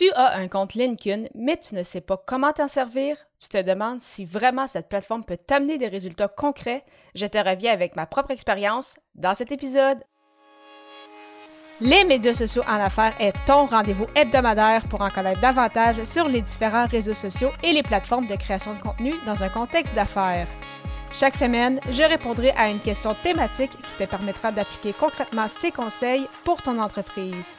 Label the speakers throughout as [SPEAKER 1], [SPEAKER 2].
[SPEAKER 1] Tu as un compte LinkedIn, mais tu ne sais pas comment t'en servir? Tu te demandes si vraiment cette plateforme peut t'amener des résultats concrets? Je te reviens avec ma propre expérience dans cet épisode. Les médias sociaux en affaires est ton rendez-vous hebdomadaire pour en connaître davantage sur les différents réseaux sociaux et les plateformes de création de contenu dans un contexte d'affaires. Chaque semaine, je répondrai à une question thématique qui te permettra d'appliquer concrètement ces conseils pour ton entreprise.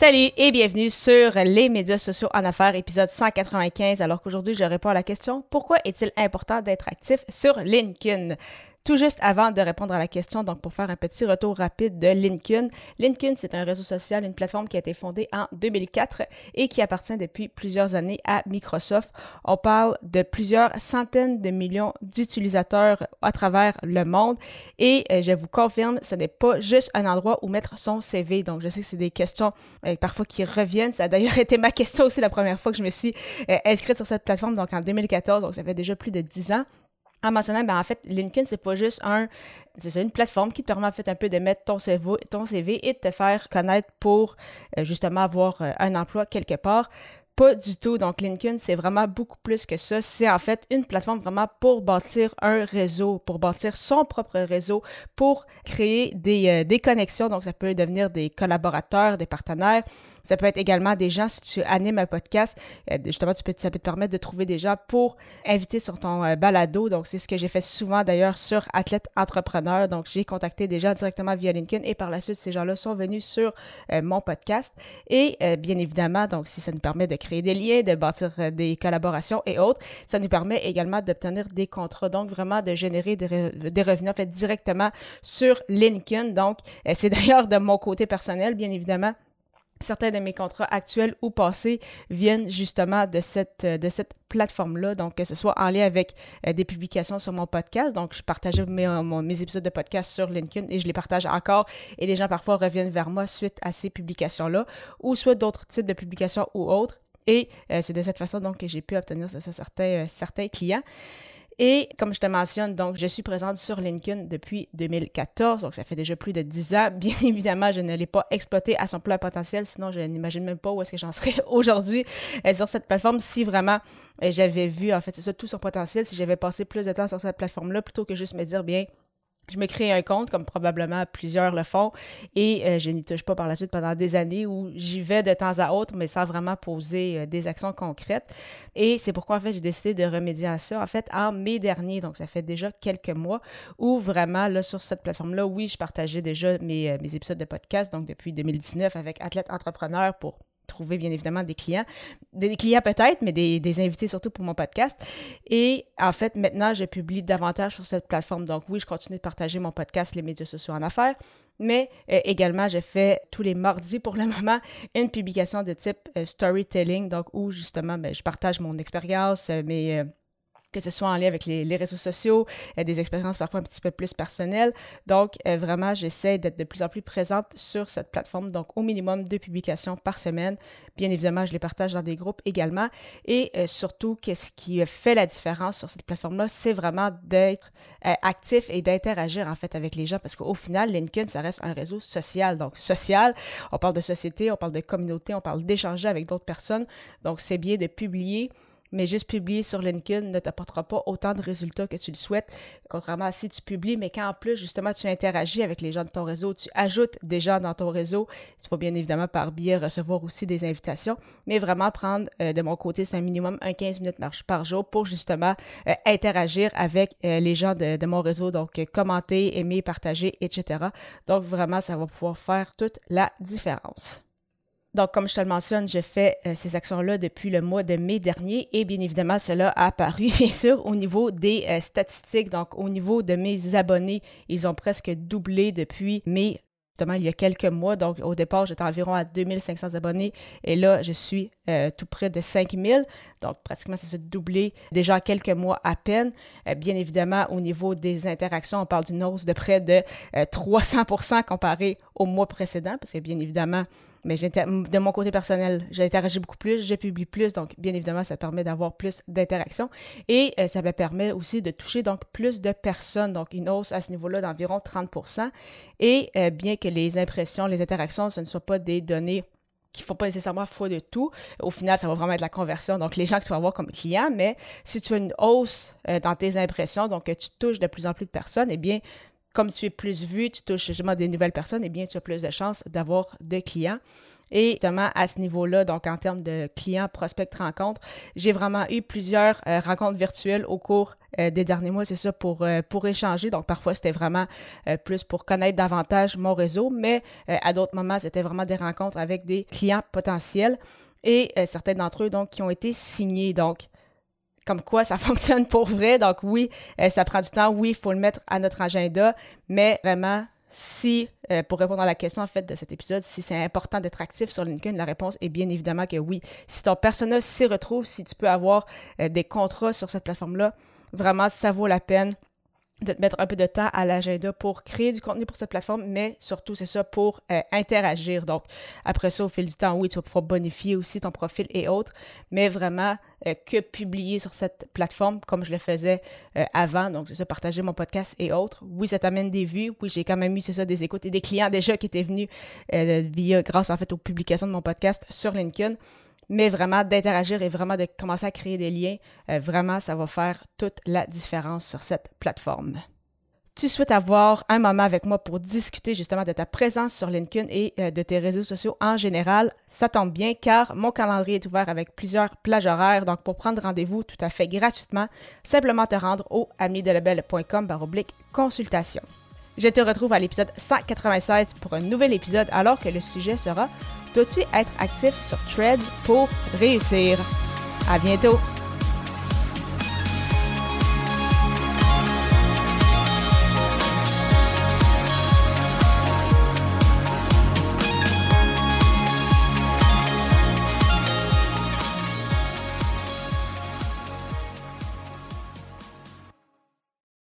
[SPEAKER 1] Salut et bienvenue sur les médias sociaux en affaires, épisode 195. Alors qu'aujourd'hui, je réponds à la question pourquoi est-il important d'être actif sur LinkedIn? Tout juste avant de répondre à la question, donc pour faire un petit retour rapide de LinkedIn. LinkedIn, c'est un réseau social, une plateforme qui a été fondée en 2004 et qui appartient depuis plusieurs années à Microsoft. On parle de plusieurs centaines de millions d'utilisateurs à travers le monde et euh, je vous confirme, ce n'est pas juste un endroit où mettre son CV. Donc, je sais que c'est des questions euh, parfois qui reviennent. Ça a d'ailleurs été ma question aussi la première fois que je me suis euh, inscrite sur cette plateforme, donc en 2014, donc ça fait déjà plus de 10 ans en mentionnant, ben en fait, LinkedIn, c'est pas juste un, c'est une plateforme qui te permet en fait un peu de mettre ton CV, ton CV et de te faire connaître pour euh, justement avoir euh, un emploi quelque part. Pas du tout. Donc, LinkedIn, c'est vraiment beaucoup plus que ça. C'est en fait une plateforme vraiment pour bâtir un réseau, pour bâtir son propre réseau, pour créer des, euh, des connexions. Donc, ça peut devenir des collaborateurs, des partenaires. Ça peut être également des gens, si tu animes un podcast, euh, justement, tu peux, ça peut te permettre de trouver des gens pour inviter sur ton euh, balado. Donc, c'est ce que j'ai fait souvent d'ailleurs sur Athlète Entrepreneur. Donc, j'ai contacté des gens directement via LinkedIn et par la suite, ces gens-là sont venus sur euh, mon podcast. Et bien évidemment, donc, si ça nous permet de créer des liens, de bâtir des collaborations et autres, ça nous permet également d'obtenir des contrats. Donc, vraiment de générer des, des revenus en fait directement sur LinkedIn. Donc, c'est d'ailleurs de mon côté personnel, bien évidemment certains de mes contrats actuels ou passés viennent justement de cette, euh, plateforme-là, donc que ce soit en lien avec euh, des publications sur mon podcast. Donc, je partageais mes, euh, mes, épisodes de podcast sur LinkedIn et je les partage encore et les gens parfois reviennent vers moi suite à ces publications-là ou soit d'autres types de publications ou autres. Et c'est de cette façon donc que j'ai pu obtenir certains clients. Et comme je te mentionne, donc, je suis présente sur LinkedIn depuis 2014, donc ça fait déjà plus de 10 ans. Bien évidemment, je ne l'ai pas exploité à son plein potentiel, sinon je n'imagine même pas où est-ce que j'en serais aujourd'hui euh, sur cette plateforme si vraiment euh, j'avais vu, en fait, c'est ça, tout son potentiel, si j'avais passé plus de temps sur cette plateforme-là plutôt que juste me dire, bien, je me crée un compte, comme probablement plusieurs le font, et euh, je n'y touche pas par la suite pendant des années où j'y vais de temps à autre, mais sans vraiment poser euh, des actions concrètes. Et c'est pourquoi, en fait, j'ai décidé de remédier à ça, en fait, en mai dernier, donc ça fait déjà quelques mois, où vraiment, là, sur cette plateforme-là, oui, je partageais déjà mes, euh, mes épisodes de podcast, donc depuis 2019 avec Athlète Entrepreneur pour trouver bien évidemment des clients, des clients peut-être, mais des, des, invités surtout pour mon podcast. Et en fait, maintenant, je publie davantage sur cette plateforme. Donc oui, je continue de partager mon podcast, les médias sociaux en affaires, mais euh, également, je fais tous les mardis pour le moment une publication de type euh, storytelling, donc où justement, ben, je partage mon expérience, euh, mes que ce soit en lien avec les, réseaux sociaux, euh, des expériences parfois un petit peu plus personnelles. Donc, euh, vraiment, j'essaie d'être de plus en plus présente sur cette plateforme. Donc, au minimum deux publications par semaine. Bien évidemment, je les partage dans des groupes également. Et euh, surtout, qu'est-ce qui fait la différence sur cette plateforme-là, c'est vraiment d'être actif et d'interagir en fait avec les gens parce qu'au final, LinkedIn, ça reste un réseau social. Donc, social, on parle de société, on parle de communauté, on parle d'échanger avec d'autres personnes. Donc, c'est bien de publier mais juste publier sur LinkedIn ne t'apportera pas autant de résultats que tu le souhaites, contrairement à si tu publies, mais qu'en plus, justement, tu interagis avec les gens de ton réseau, tu ajoutes des gens dans ton réseau, il faut bien évidemment par biais recevoir aussi des invitations, mais vraiment prendre euh, de mon côté, c'est un minimum un 15 minutes marche par jour pour justement euh, interagir avec euh, les gens de, mon réseau, donc commenter, aimer, partager, etc. Donc vraiment, ça va pouvoir faire toute la différence. Donc, comme je te le mentionne, je fais euh, ces actions-là depuis le mois de mai dernier et bien évidemment, cela a apparu, bien sûr, au niveau des euh, statistiques. Donc, au niveau de mes abonnés, ils ont presque doublé depuis mai il y a quelques mois. Donc, au départ, j'étais environ à 2500 abonnés et là, je suis euh, tout près de 5000. Donc, pratiquement, ça s'est doublé déjà quelques mois à peine. Bien évidemment, au niveau des interactions, on parle d'une hausse de près de 300% euh, comparé au mois précédent parce que, bien évidemment, mais de mon côté personnel, j'ai interagi beaucoup plus, j'ai publié plus, donc bien évidemment, ça permet d'avoir plus d'interactions et ça me permet aussi de toucher donc plus de personnes, donc une hausse à ce niveau-là d'environ 30% Et bien que les impressions, les interactions, ce ne soient pas des données qui ne font pas nécessairement foi de tout. Au final, ça va vraiment être la conversion. Donc, les gens que tu vas avoir comme clients, mais si tu as une hausse euh, dans tes impressions, donc que tu touches de plus en plus de personnes, eh bien, comme tu es plus vu, tu touches justement des nouvelles personnes, eh bien, tu as plus de chances d'avoir de clients. Et justement, à ce niveau-là, donc en termes de clients, prospects, rencontres, j'ai vraiment eu plusieurs euh, rencontres virtuelles au cours euh, des derniers mois, c'est ça, pour, euh, pour échanger. Donc parfois, c'était vraiment plus pour connaître davantage mon réseau, mais à d'autres moments, c'était vraiment des rencontres avec des clients potentiels et certains d'entre eux, donc, qui ont été signés. Donc, comme quoi ça fonctionne pour vrai. Donc oui, ça prend du temps. Oui, il faut le mettre à notre agenda, mais vraiment, si, euh, pour répondre à la question en fait de cet épisode, si c'est important d'être actif sur LinkedIn, la réponse est bien évidemment que oui. Si ton personnel s'y retrouve, si tu peux avoir euh, des contrats sur cette plateforme-là, vraiment, ça vaut la peine de te mettre un peu de temps à l'agenda pour créer du contenu pour cette plateforme, mais surtout, c'est ça, pour euh, interagir. Donc, après ça, au fil du temps, oui, tu vas pouvoir bonifier aussi ton profil et autres, mais vraiment euh, que publier sur cette plateforme comme je le faisais euh, avant. Donc, c'est ça, partager mon podcast et autres. Oui, ça t'amène des vues. Oui, j'ai quand même eu, c'est ça, des écoutes et des clients déjà qui étaient venus via, grâce en fait aux publications de mon podcast sur LinkedIn mais vraiment d'interagir et vraiment de commencer à créer des liens, euh, vraiment, ça va faire toute la différence sur cette plateforme. Tu souhaites avoir un moment avec moi pour discuter justement de ta présence sur LinkedIn et euh, de tes réseaux sociaux en général, ça tombe bien car mon calendrier est ouvert avec plusieurs plages horaires. Donc, pour prendre rendez-vous tout à fait gratuitement, simplement te rendre au amidelebel.com oblique consultation. Je te retrouve à l'épisode 196 pour un nouvel épisode alors que le sujet sera Dois-tu être actif sur Threads pour réussir? À bientôt!